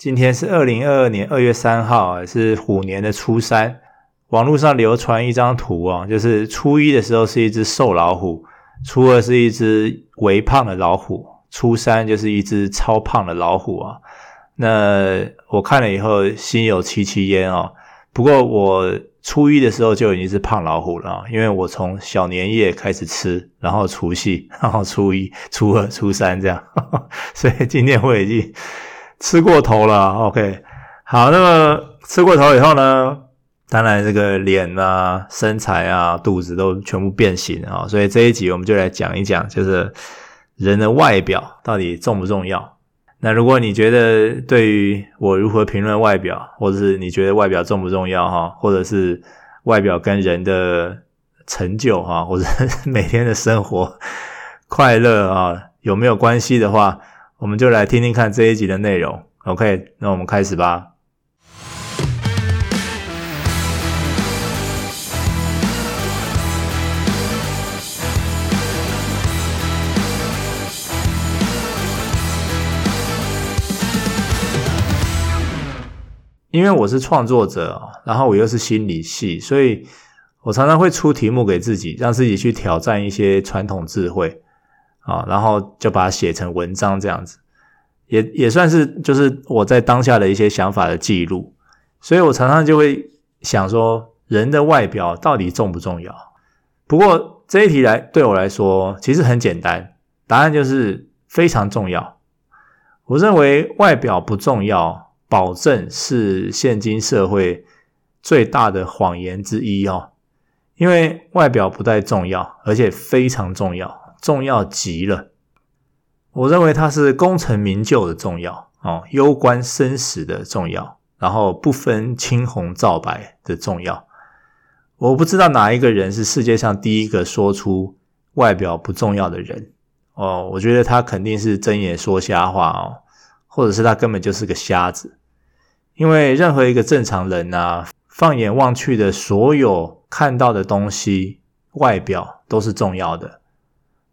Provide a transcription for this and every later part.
今天是二零二二年二月三号，是虎年的初三。网络上流传一张图啊，就是初一的时候是一只瘦老虎，初二是一只微胖的老虎，初三就是一只超胖的老虎啊。那我看了以后心有戚戚焉啊。不过我初一的时候就已经是胖老虎了，因为我从小年夜开始吃，然后除夕，然后初一、初二、初三这样，所以今天我已经。吃过头了，OK，好，那么吃过头以后呢，当然这个脸啊、身材啊、肚子都全部变形啊，所以这一集我们就来讲一讲，就是人的外表到底重不重要？那如果你觉得对于我如何评论外表，或者是你觉得外表重不重要哈，或者是外表跟人的成就哈，或者每天的生活快乐啊有没有关系的话？我们就来听听看这一集的内容，OK？那我们开始吧。因为我是创作者，然后我又是心理系，所以我常常会出题目给自己，让自己去挑战一些传统智慧。啊，然后就把它写成文章这样子，也也算是就是我在当下的一些想法的记录。所以我常常就会想说，人的外表到底重不重要？不过这一题来对我来说其实很简单，答案就是非常重要。我认为外表不重要，保证是现今社会最大的谎言之一哦。因为外表不太重要，而且非常重要。重要极了，我认为它是功成名就的重要哦，攸关生死的重要，然后不分青红皂白的重要。我不知道哪一个人是世界上第一个说出外表不重要的人哦，我觉得他肯定是睁眼说瞎话哦，或者是他根本就是个瞎子，因为任何一个正常人啊，放眼望去的所有看到的东西，外表都是重要的。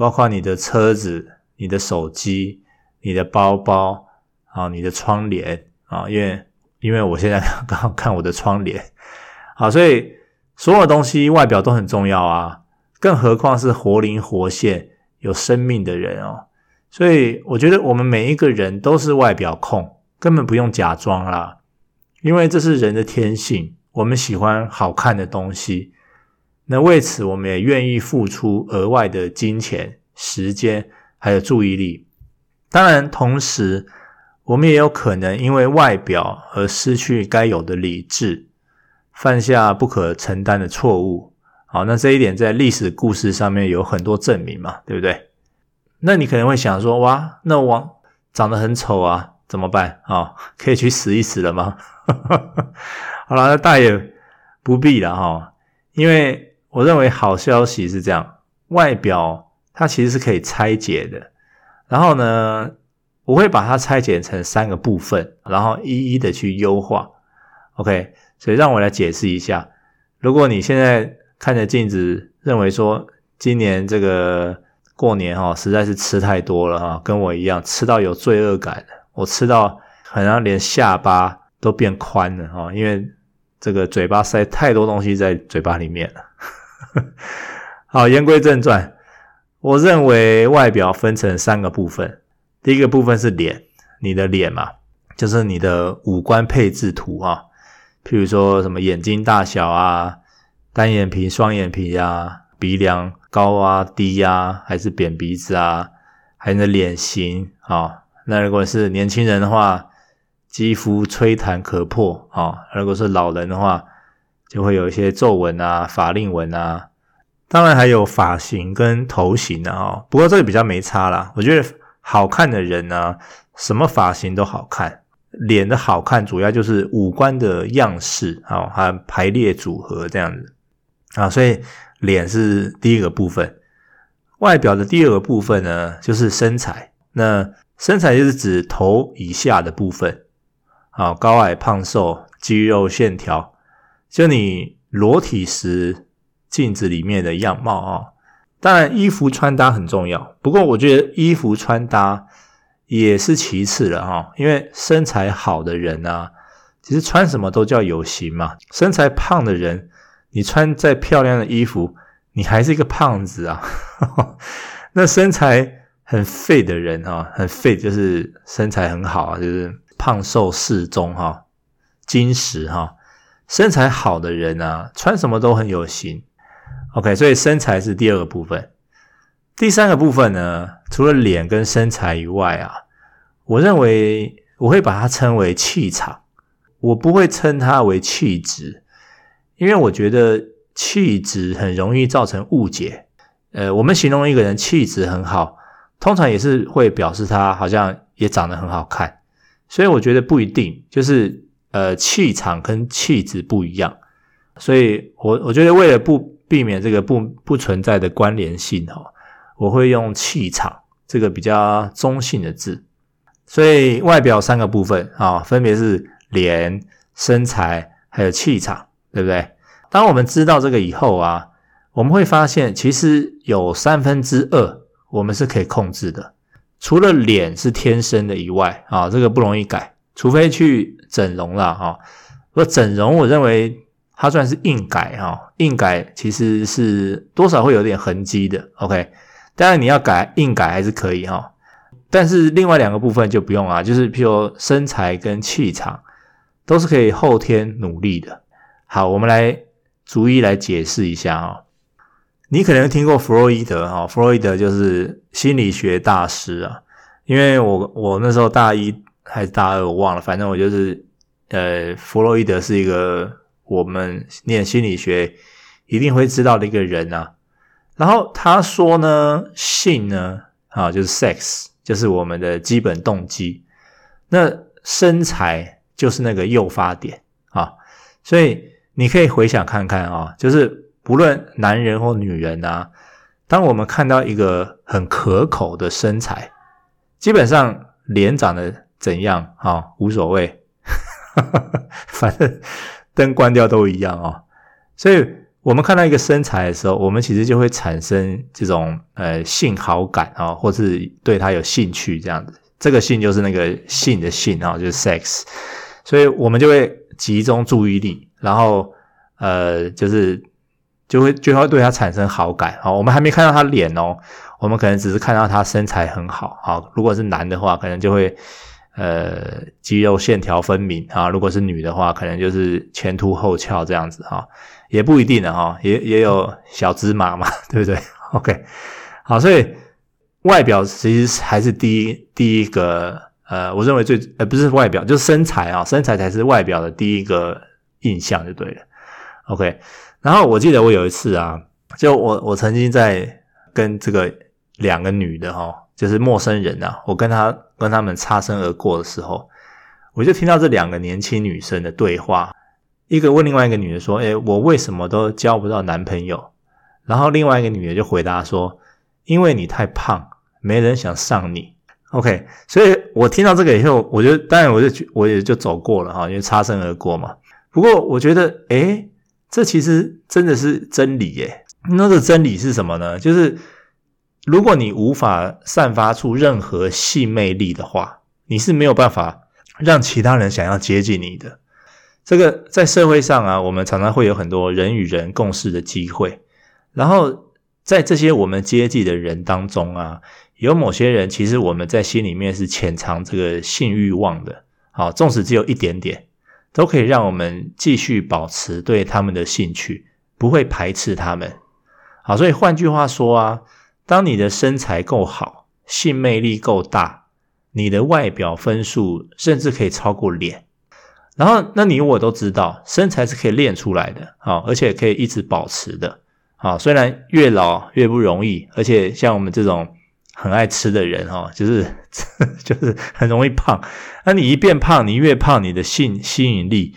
包括你的车子、你的手机、你的包包啊、你的窗帘啊，因为因为我现在 刚刚看我的窗帘，好，所以所有东西外表都很重要啊，更何况是活灵活现、有生命的人哦。所以我觉得我们每一个人都是外表控，根本不用假装啦，因为这是人的天性，我们喜欢好看的东西。那为此，我们也愿意付出额外的金钱、时间，还有注意力。当然，同时我们也有可能因为外表而失去该有的理智，犯下不可承担的错误。好，那这一点在历史故事上面有很多证明嘛，对不对？那你可能会想说，哇，那我长得很丑啊，怎么办？啊，可以去死一死了吗？好了，那大也不必了哈，因为。我认为好消息是这样，外表它其实是可以拆解的。然后呢，我会把它拆解成三个部分，然后一一的去优化。OK，所以让我来解释一下。如果你现在看着镜子，认为说今年这个过年哈，实在是吃太多了哈，跟我一样吃到有罪恶感，我吃到好像连下巴都变宽了哈，因为这个嘴巴塞太多东西在嘴巴里面了。好，言归正传，我认为外表分成三个部分。第一个部分是脸，你的脸嘛，就是你的五官配置图啊，譬如说什么眼睛大小啊，单眼皮、双眼皮啊，鼻梁高啊、低啊，还是扁鼻子啊，还有你的脸型啊。那如果是年轻人的话，肌肤吹弹可破啊；如果是老人的话，就会有一些皱纹啊、法令纹啊，当然还有发型跟头型啊、不过这个比较没差啦。我觉得好看的人呢、啊，什么发型都好看。脸的好看主要就是五官的样式啊，还有排列组合这样子啊。所以脸是第一个部分，外表的第二个部分呢，就是身材。那身材就是指头以下的部分啊，高矮胖瘦、肌肉线条。就你裸体时镜子里面的样貌啊，当然衣服穿搭很重要。不过我觉得衣服穿搭也是其次了哈，因为身材好的人啊，其实穿什么都叫有型嘛。身材胖的人，你穿再漂亮的衣服，你还是一个胖子啊。那身材很废的人啊，很废就是身材很好啊，就是胖瘦适中哈，精实哈。身材好的人啊，穿什么都很有型。OK，所以身材是第二个部分。第三个部分呢，除了脸跟身材以外啊，我认为我会把它称为气场，我不会称它为气质，因为我觉得气质很容易造成误解。呃，我们形容一个人气质很好，通常也是会表示他好像也长得很好看，所以我觉得不一定，就是呃气场跟气质不一样，所以我我觉得为了不避免这个不不存在的关联性哈。我会用气场这个比较中性的字，所以外表三个部分啊，分别是脸、身材还有气场，对不对？当我们知道这个以后啊，我们会发现其实有三分之二我们是可以控制的。除了脸是天生的以外啊，这个不容易改，除非去整容了哈。不过整容，我认为它算是硬改哈，硬改其实是多少会有点痕迹的。OK。当然你要改硬改还是可以哈，但是另外两个部分就不用啊，就是譬如身材跟气场都是可以后天努力的。好，我们来逐一来解释一下啊。你可能听过弗洛伊德哈，弗洛伊德就是心理学大师啊。因为我我那时候大一还是大二我忘了，反正我就是呃，弗洛伊德是一个我们念心理学一定会知道的一个人啊。然后他说呢，性呢，啊，就是 sex，就是我们的基本动机。那身材就是那个诱发点啊，所以你可以回想看看啊，就是不论男人或女人啊，当我们看到一个很可口的身材，基本上脸长得怎样啊，无所谓，反正灯关掉都一样啊，所以。我们看到一个身材的时候，我们其实就会产生这种呃性好感啊，或是对他有兴趣这样子。这个性就是那个性的性啊，就是 sex，所以我们就会集中注意力，然后呃就是就会就会对他产生好感啊。我们还没看到他脸哦，我们可能只是看到他身材很好啊。如果是男的话，可能就会呃肌肉线条分明啊；如果是女的话，可能就是前凸后翘这样子哈。也不一定的哈，也也有小芝麻嘛，对不对？OK，好，所以外表其实还是第一第一个，呃，我认为最呃不是外表，就是身材啊，身材才是外表的第一个印象就对了。OK，然后我记得我有一次啊，就我我曾经在跟这个两个女的哈，就是陌生人啊，我跟他跟他们擦身而过的时候，我就听到这两个年轻女生的对话。一个问另外一个女的说：“诶，我为什么都交不到男朋友？”然后另外一个女的就回答说：“因为你太胖，没人想上你。”OK，所以我听到这个以后，我就当然我就我也就走过了哈，因为擦身而过嘛。不过我觉得，诶，这其实真的是真理耶。那个真理是什么呢？就是如果你无法散发出任何性魅力的话，你是没有办法让其他人想要接近你的。这个在社会上啊，我们常常会有很多人与人共事的机会，然后在这些我们接近的人当中啊，有某些人其实我们在心里面是潜藏这个性欲望的，好，纵使只有一点点，都可以让我们继续保持对他们的兴趣，不会排斥他们。好，所以换句话说啊，当你的身材够好，性魅力够大，你的外表分数甚至可以超过脸。然后，那你我都知道，身材是可以练出来的，好，而且可以一直保持的，好。虽然越老越不容易，而且像我们这种很爱吃的人，哈，就是 就是很容易胖。那你一变胖，你越胖，你的性吸引力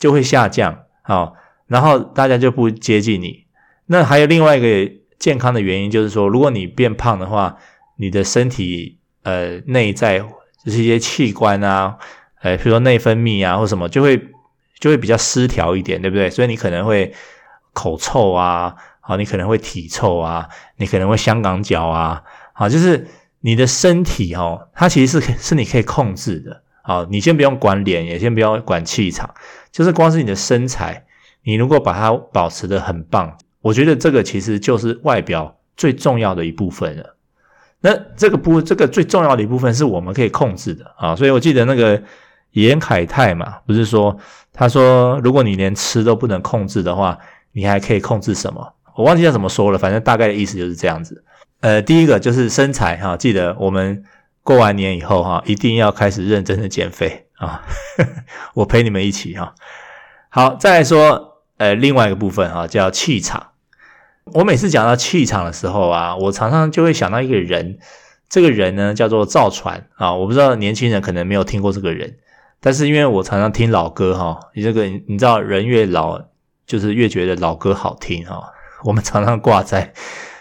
就会下降，好，然后大家就不接近你。那还有另外一个健康的原因，就是说，如果你变胖的话，你的身体呃内在就是一些器官啊。哎，比如说内分泌啊，或什么，就会就会比较失调一点，对不对？所以你可能会口臭啊，好，你可能会体臭啊，你可能会香港脚啊，好，就是你的身体哦，它其实是是你可以控制的。好，你先不用管脸，也先不要管气场，就是光是你的身材，你如果把它保持得很棒，我觉得这个其实就是外表最重要的一部分了。那这个部这个最重要的一部分是我们可以控制的啊，所以我记得那个严凯泰嘛，不是说他说如果你连吃都不能控制的话，你还可以控制什么？我忘记他怎么说了，反正大概的意思就是这样子。呃，第一个就是身材哈，记得我们。过完年以后哈，一定要开始认真的减肥啊！我陪你们一起哈。好，再来说呃另外一个部分哈，叫气场。我每次讲到气场的时候啊，我常常就会想到一个人，这个人呢叫做赵传啊。我不知道年轻人可能没有听过这个人，但是因为我常常听老歌哈，你这个你知道人越老就是越觉得老歌好听哈。我们常常挂在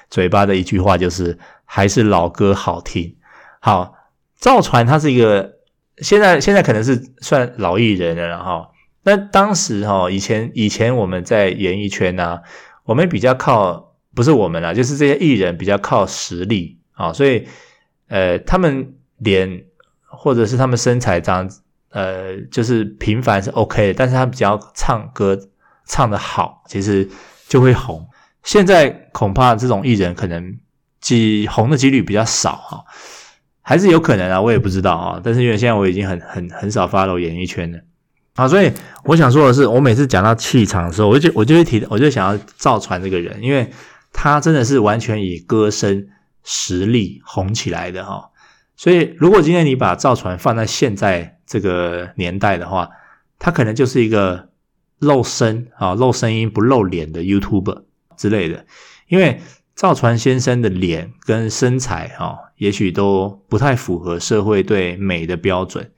嘴巴的一句话就是还是老歌好听。好，赵传他是一个现在现在可能是算老艺人了，哈那当时哈以前以前我们在演艺圈呢、啊，我们比较靠不是我们啦，就是这些艺人比较靠实力啊，所以呃他们脸或者是他们身材长呃就是平凡是 OK 的，但是他比较唱歌唱得好，其实就会红。现在恐怕这种艺人可能几红的几率比较少哈。还是有可能啊，我也不知道啊。但是因为现在我已经很很很少 follow 演艺圈了，啊，所以我想说的是，我每次讲到气场的时候，我就我就会提，我就想要赵传这个人，因为他真的是完全以歌声实力红起来的哈。所以如果今天你把赵传放在现在这个年代的话，他可能就是一个露声啊、露声音不露脸的 YouTube 之类的，因为。赵传先生的脸跟身材，哈，也许都不太符合社会对美的标准，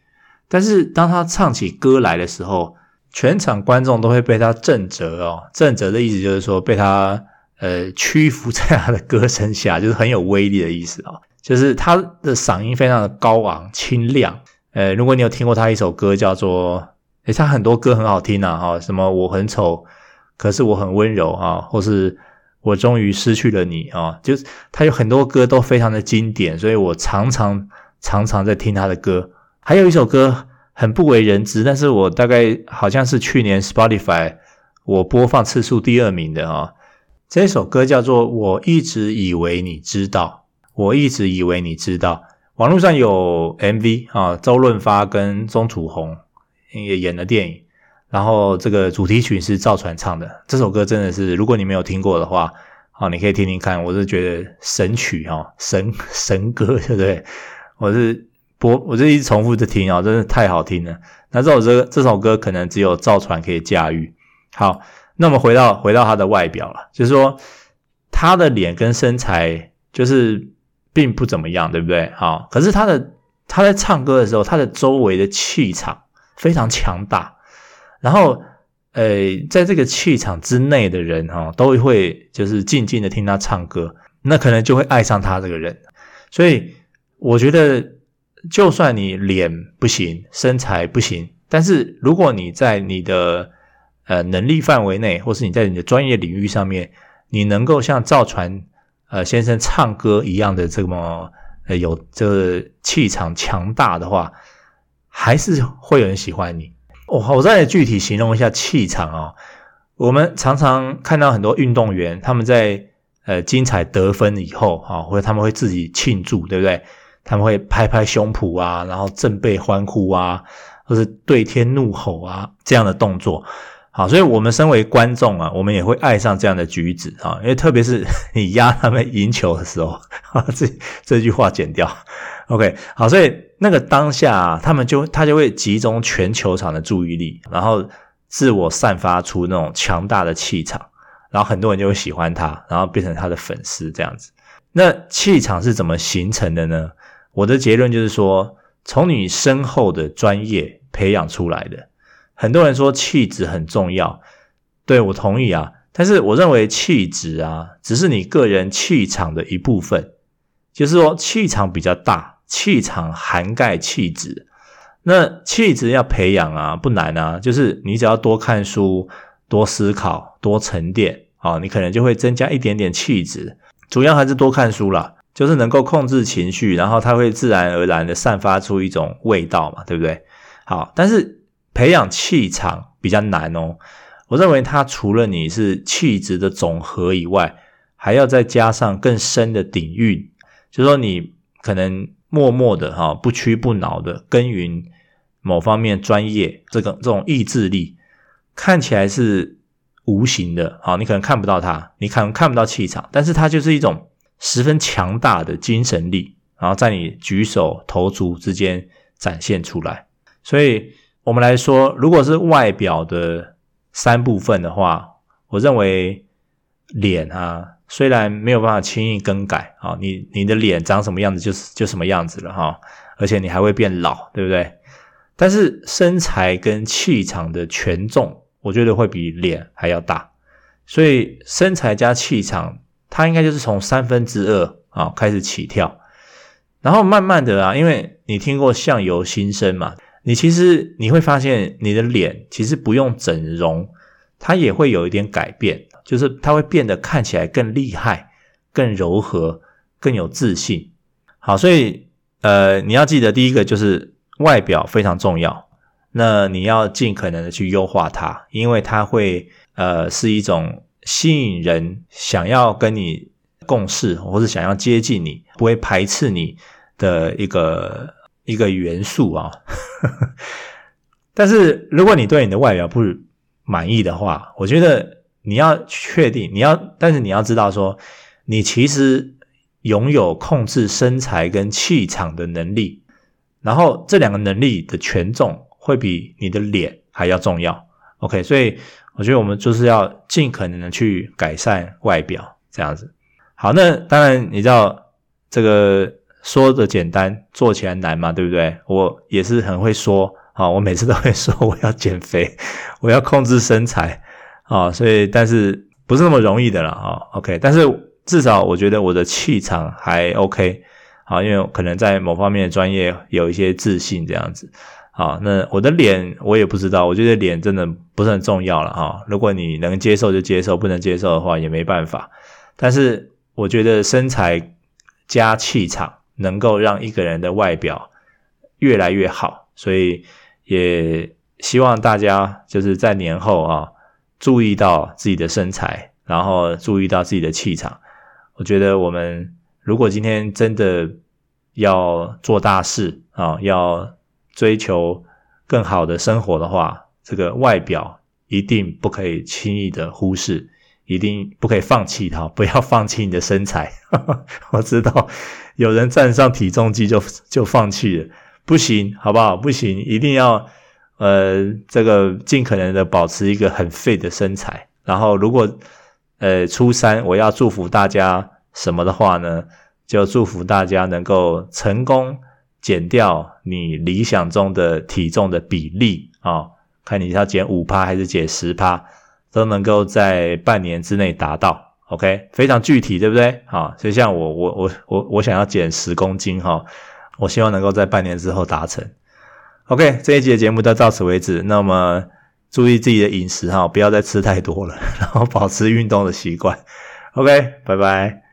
但是当他唱起歌来的时候，全场观众都会被他震折哦。震折的意思就是说被他呃屈服在他的歌声下，就是很有威力的意思啊。就是他的嗓音非常的高昂清亮。呃，如果你有听过他一首歌叫做，诶，他很多歌很好听啊，哈，什么我很丑，可是我很温柔啊，或是。我终于失去了你啊！就是他有很多歌都非常的经典，所以我常常常常在听他的歌。还有一首歌很不为人知，但是我大概好像是去年 Spotify 我播放次数第二名的啊。这首歌叫做《我一直以为你知道》，我一直以为你知道。网络上有 MV 啊，周润发跟钟楚红也演了电影。然后这个主题曲是赵传唱的，这首歌真的是，如果你没有听过的话，啊，你可以听听看。我是觉得神曲哈，神神歌，对不对？我是播，我就一直重复着听啊，真的太好听了。那这首歌，这首歌可能只有赵传可以驾驭。好，那我们回到回到他的外表了，就是说他的脸跟身材就是并不怎么样，对不对？好，可是他的他在唱歌的时候，他的周围的气场非常强大。然后，呃，在这个气场之内的人哈，都会就是静静的听他唱歌，那可能就会爱上他这个人。所以，我觉得，就算你脸不行，身材不行，但是如果你在你的呃能力范围内，或是你在你的专业领域上面，你能够像赵传呃先生唱歌一样的这么呃有这个气场强大的话，还是会有人喜欢你。我我再具体形容一下气场哦。我们常常看到很多运动员，他们在呃精彩得分以后，哈，或者他们会自己庆祝，对不对？他们会拍拍胸脯啊，然后振臂欢呼啊，或是对天怒吼啊，这样的动作。好，所以我们身为观众啊，我们也会爱上这样的举止啊，因为特别是 你压他们赢球的时候，哈，这这句话剪掉。OK，好，所以那个当下啊，他们就他就会集中全球场的注意力，然后自我散发出那种强大的气场，然后很多人就会喜欢他，然后变成他的粉丝这样子。那气场是怎么形成的呢？我的结论就是说，从你身后的专业培养出来的。很多人说气质很重要，对，我同意啊，但是我认为气质啊，只是你个人气场的一部分，就是说气场比较大。气场涵盖气质，那气质要培养啊，不难啊，就是你只要多看书、多思考、多沉淀啊，你可能就会增加一点点气质。主要还是多看书啦，就是能够控制情绪，然后它会自然而然的散发出一种味道嘛，对不对？好，但是培养气场比较难哦。我认为它除了你是气质的总和以外，还要再加上更深的底蕴，就是说你可能默默的哈，不屈不挠的耕耘某方面专业，这个这种意志力看起来是无形的，好，你可能看不到它，你可能看不到气场，但是它就是一种。十分强大的精神力，然后在你举手投足之间展现出来。所以，我们来说，如果是外表的三部分的话，我认为脸啊，虽然没有办法轻易更改啊，你你的脸长什么样子就是就什么样子了哈，而且你还会变老，对不对？但是身材跟气场的权重，我觉得会比脸还要大。所以，身材加气场。它应该就是从三分之二啊开始起跳，然后慢慢的啊，因为你听过相由心生嘛，你其实你会发现你的脸其实不用整容，它也会有一点改变，就是它会变得看起来更厉害、更柔和、更有自信。好，所以呃，你要记得第一个就是外表非常重要，那你要尽可能的去优化它，因为它会呃是一种。吸引人想要跟你共事，或是想要接近你，不会排斥你的一个一个元素啊。但是，如果你对你的外表不满意的话，我觉得你要确定，你要，但是你要知道说，你其实拥有控制身材跟气场的能力，然后这两个能力的权重会比你的脸还要重要。OK，所以。我觉得我们就是要尽可能的去改善外表，这样子。好，那当然你知道这个说的简单，做起来难嘛，对不对？我也是很会说，啊，我每次都会说我要减肥，我要控制身材，啊，所以但是不是那么容易的了啊。OK，但是至少我觉得我的气场还 OK，啊，因为可能在某方面的专业有一些自信这样子。好，那我的脸我也不知道，我觉得脸真的不是很重要了哈。如果你能接受就接受，不能接受的话也没办法。但是我觉得身材加气场能够让一个人的外表越来越好，所以也希望大家就是在年后啊，注意到自己的身材，然后注意到自己的气场。我觉得我们如果今天真的要做大事啊，要追求更好的生活的话，这个外表一定不可以轻易的忽视，一定不可以放弃它，不要放弃你的身材。我知道有人站上体重机就就放弃了，不行，好不好？不行，一定要呃，这个尽可能的保持一个很 fit 的身材。然后，如果呃初三我要祝福大家什么的话呢，就祝福大家能够成功。减掉你理想中的体重的比例啊、哦，看你要减五趴还是减十趴，都能够在半年之内达到。OK，非常具体，对不对？好、哦，就像我我我我我想要减十公斤哈、哦，我希望能够在半年之后达成。OK，这一集的节目就到此为止。那么注意自己的饮食哈、不要再吃太多了，然后保持运动的习惯。OK，拜拜。